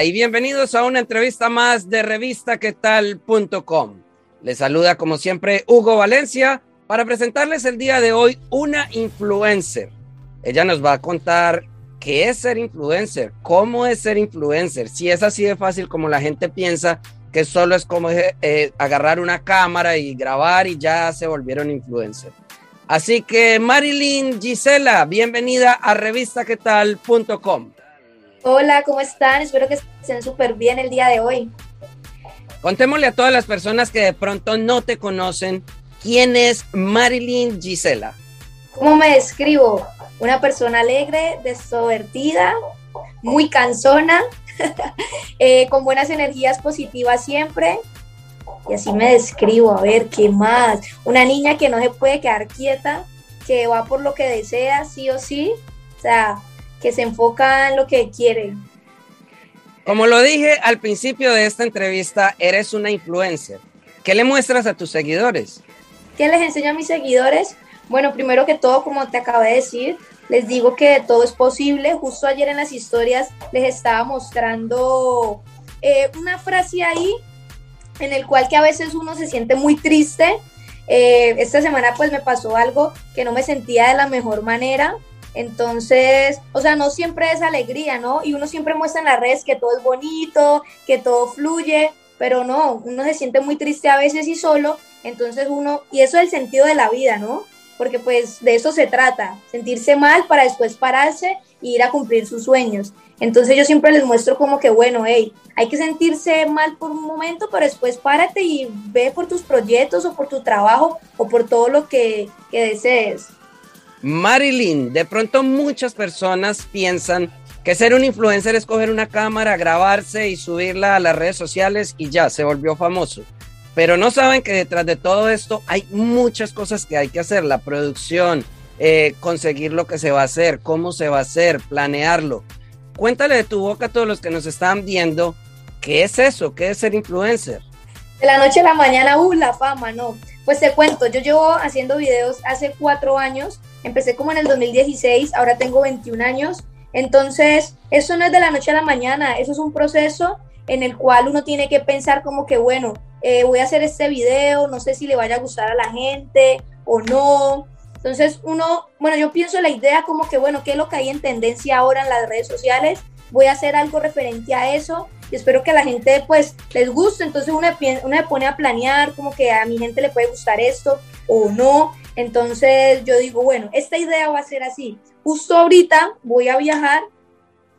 Y bienvenidos a una entrevista más de revistaquetal.com. Les saluda como siempre Hugo Valencia para presentarles el día de hoy una influencer. Ella nos va a contar qué es ser influencer, cómo es ser influencer, si es así de fácil como la gente piensa que solo es como eh, agarrar una cámara y grabar y ya se volvieron influencer. Así que Marilyn Gisela, bienvenida a revistaquetal.com. Hola, ¿cómo están? Espero que estén súper bien el día de hoy. Contémosle a todas las personas que de pronto no te conocen, ¿quién es Marilyn Gisela? ¿Cómo me describo? Una persona alegre, desovertida, muy cansona, eh, con buenas energías positivas siempre. Y así me describo, a ver, ¿qué más? Una niña que no se puede quedar quieta, que va por lo que desea, sí o sí. O sea, que se enfoca en lo que quiere. Como lo dije al principio de esta entrevista, eres una influencer. ¿Qué le muestras a tus seguidores? ¿Qué les enseño a mis seguidores? Bueno, primero que todo, como te acabé de decir, les digo que todo es posible. Justo ayer en las historias les estaba mostrando eh, una frase ahí en el cual que a veces uno se siente muy triste. Eh, esta semana pues me pasó algo que no me sentía de la mejor manera. Entonces, o sea, no siempre es alegría, ¿no? Y uno siempre muestra en las redes que todo es bonito, que todo fluye, pero no, uno se siente muy triste a veces y solo. Entonces uno, y eso es el sentido de la vida, ¿no? porque pues de eso se trata, sentirse mal para después pararse e ir a cumplir sus sueños. Entonces yo siempre les muestro como que, bueno, hey, hay que sentirse mal por un momento, pero después párate y ve por tus proyectos o por tu trabajo o por todo lo que, que desees. Marilyn, de pronto muchas personas piensan que ser un influencer es coger una cámara, grabarse y subirla a las redes sociales y ya, se volvió famoso pero no saben que detrás de todo esto hay muchas cosas que hay que hacer, la producción, eh, conseguir lo que se va a hacer, cómo se va a hacer, planearlo. Cuéntale de tu boca a todos los que nos están viendo, ¿qué es eso? ¿Qué es ser influencer? De la noche a la mañana, uh, la fama, no. Pues te cuento, yo llevo haciendo videos hace cuatro años, empecé como en el 2016, ahora tengo 21 años, entonces eso no es de la noche a la mañana, eso es un proceso en el cual uno tiene que pensar como que, bueno, eh, voy a hacer este video, no sé si le vaya a gustar a la gente o no. Entonces uno, bueno, yo pienso la idea como que, bueno, ¿qué es lo que hay en tendencia ahora en las redes sociales? Voy a hacer algo referente a eso y espero que a la gente pues les guste. Entonces uno, uno se pone a planear como que a mi gente le puede gustar esto o no. Entonces yo digo, bueno, esta idea va a ser así. Justo ahorita voy a viajar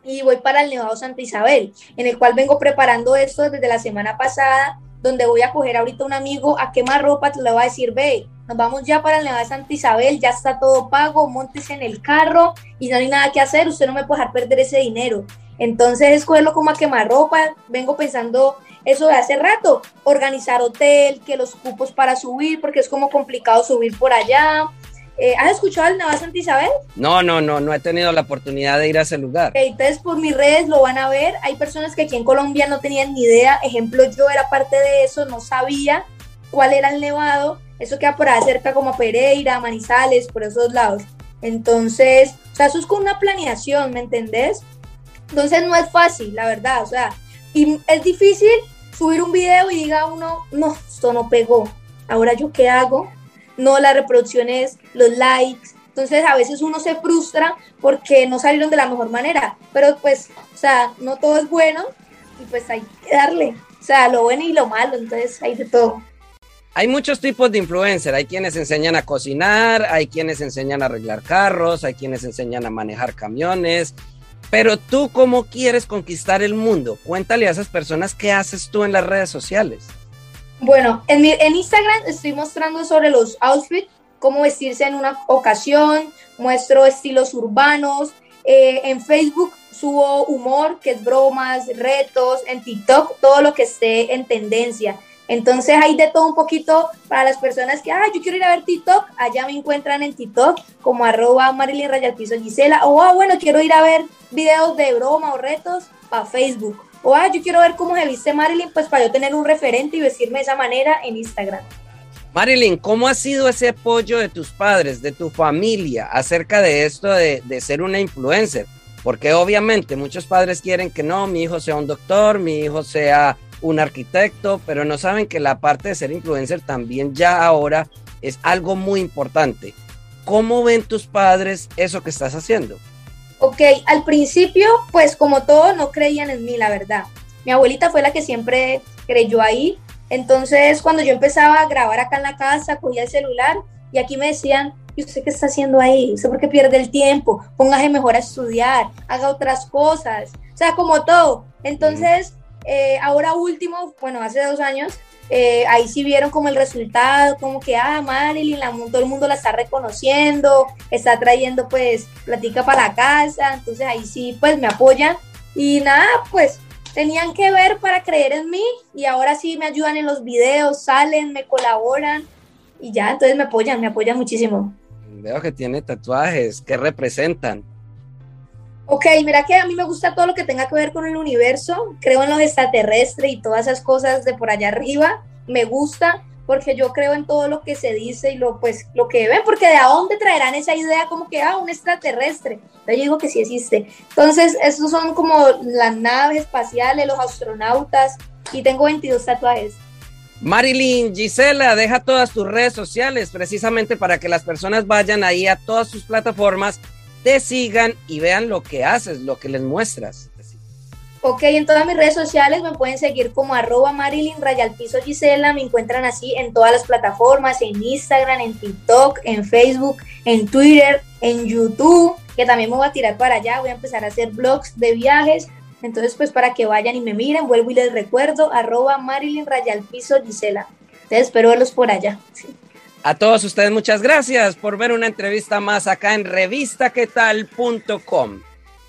y voy para el Nevado Santa Isabel, en el cual vengo preparando esto desde la semana pasada donde voy a coger ahorita un amigo a quemar ropa, te le voy a decir, ve, nos vamos ya para el Nevada de Santa Isabel, ya está todo pago, montes en el carro y no hay nada que hacer, usted no me puede dejar perder ese dinero. Entonces, escogerlo como a quemar ropa, vengo pensando eso de hace rato, organizar hotel, que los cupos para subir, porque es como complicado subir por allá, eh, ¿Has escuchado el Nevada Santa Isabel? No, no, no, no he tenido la oportunidad de ir a ese lugar. entonces, por mis redes lo van a ver. Hay personas que aquí en Colombia no tenían ni idea. Ejemplo, yo era parte de eso, no sabía cuál era el nevado. Eso queda por ahí cerca como Pereira, Manizales, por esos lados. Entonces, o sea, eso es con una planeación, ¿me entendés? Entonces no es fácil, la verdad, o sea, y es difícil subir un video y diga uno, no, esto no pegó. Ahora yo qué hago? no las reproducciones, los likes. Entonces a veces uno se frustra porque no salieron de la mejor manera, pero pues, o sea, no todo es bueno y pues hay que darle, o sea, lo bueno y lo malo, entonces hay de todo. Hay muchos tipos de influencer, hay quienes enseñan a cocinar, hay quienes enseñan a arreglar carros, hay quienes enseñan a manejar camiones, pero tú cómo quieres conquistar el mundo? Cuéntale a esas personas qué haces tú en las redes sociales. Bueno, en, mi, en Instagram estoy mostrando sobre los outfits, cómo vestirse en una ocasión, muestro estilos urbanos. Eh, en Facebook subo humor, que es bromas, retos. En TikTok, todo lo que esté en tendencia. Entonces hay de todo un poquito para las personas que, ah, yo quiero ir a ver TikTok, allá me encuentran en TikTok como arroba Marilyn Rayal Piso Gisela, o ah, bueno, quiero ir a ver videos de broma o retos para Facebook, o ah, yo quiero ver cómo se viste Marilyn, pues para yo tener un referente y vestirme de esa manera en Instagram. Marilyn, ¿cómo ha sido ese apoyo de tus padres, de tu familia acerca de esto de, de ser una influencer? Porque obviamente muchos padres quieren que no, mi hijo sea un doctor, mi hijo sea un arquitecto, pero no saben que la parte de ser influencer también ya ahora es algo muy importante. ¿Cómo ven tus padres eso que estás haciendo? Ok, al principio, pues como todo, no creían en mí, la verdad. Mi abuelita fue la que siempre creyó ahí. Entonces, cuando yo empezaba a grabar acá en la casa, cogía el celular y aquí me decían, ¿y usted qué está haciendo ahí? ¿Usted por qué pierde el tiempo? Póngase mejor a estudiar, haga otras cosas. O sea, como todo. Entonces, eh, ahora último, bueno, hace dos años, eh, ahí sí vieron como el resultado, como que, ah, Marilyn, todo el mundo la está reconociendo, está trayendo pues platica para la casa, entonces ahí sí pues me apoyan y nada, pues tenían que ver para creer en mí y ahora sí me ayudan en los videos, salen, me colaboran y ya, entonces me apoyan, me apoyan muchísimo. Veo que tiene tatuajes, ¿qué representan? Ok, mira que a mí me gusta todo lo que tenga que ver con el universo, creo en los extraterrestres y todas esas cosas de por allá arriba, me gusta porque yo creo en todo lo que se dice y lo pues lo que ven, porque de dónde traerán esa idea como que ah, un extraterrestre. Yo digo que sí existe. Entonces, esos son como las naves espaciales, los astronautas y tengo 22 tatuajes. Marilyn, Gisela, deja todas tus redes sociales precisamente para que las personas vayan ahí a todas sus plataformas te sigan y vean lo que haces, lo que les muestras. Ok, en todas mis redes sociales me pueden seguir como arroba Marilyn Rayalpizo Gisela, me encuentran así en todas las plataformas, en Instagram, en TikTok, en Facebook, en Twitter, en YouTube, que también me voy a tirar para allá, voy a empezar a hacer blogs de viajes, entonces pues para que vayan y me miren, vuelvo y les recuerdo, arroba Marilyn Rayalpizo Gisela. Entonces espero verlos por allá. A todos ustedes muchas gracias por ver una entrevista más acá en revistaquetal.com.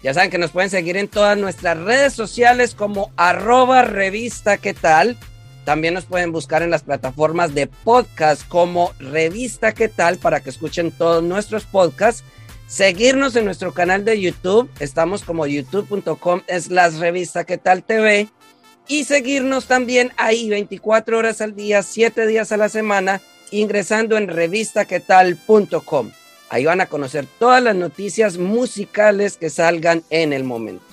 Ya saben que nos pueden seguir en todas nuestras redes sociales como arroba revista. También nos pueden buscar en las plataformas de podcast como revista qué tal para que escuchen todos nuestros podcasts. Seguirnos en nuestro canal de YouTube. Estamos como youtube.com es las revista qué tal TV. Y seguirnos también ahí 24 horas al día, 7 días a la semana ingresando en revistaquetal.com. Ahí van a conocer todas las noticias musicales que salgan en el momento.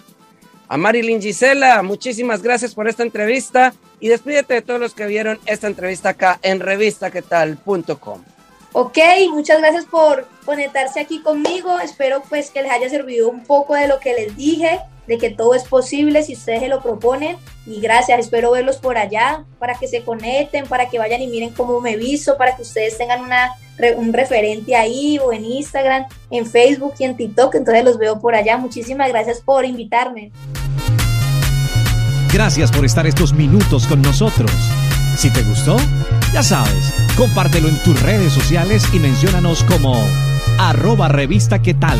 A Marilyn Gisela, muchísimas gracias por esta entrevista y despídete de todos los que vieron esta entrevista acá en revistaquetal.com. Ok, muchas gracias por conectarse aquí conmigo. Espero pues que les haya servido un poco de lo que les dije de que todo es posible si ustedes se lo proponen. Y gracias, espero verlos por allá para que se conecten, para que vayan y miren cómo me viso, para que ustedes tengan una, un referente ahí o en Instagram, en Facebook y en TikTok. Entonces los veo por allá. Muchísimas gracias por invitarme. Gracias por estar estos minutos con nosotros. Si te gustó, ya sabes, compártelo en tus redes sociales y menciónanos como arroba revista tal.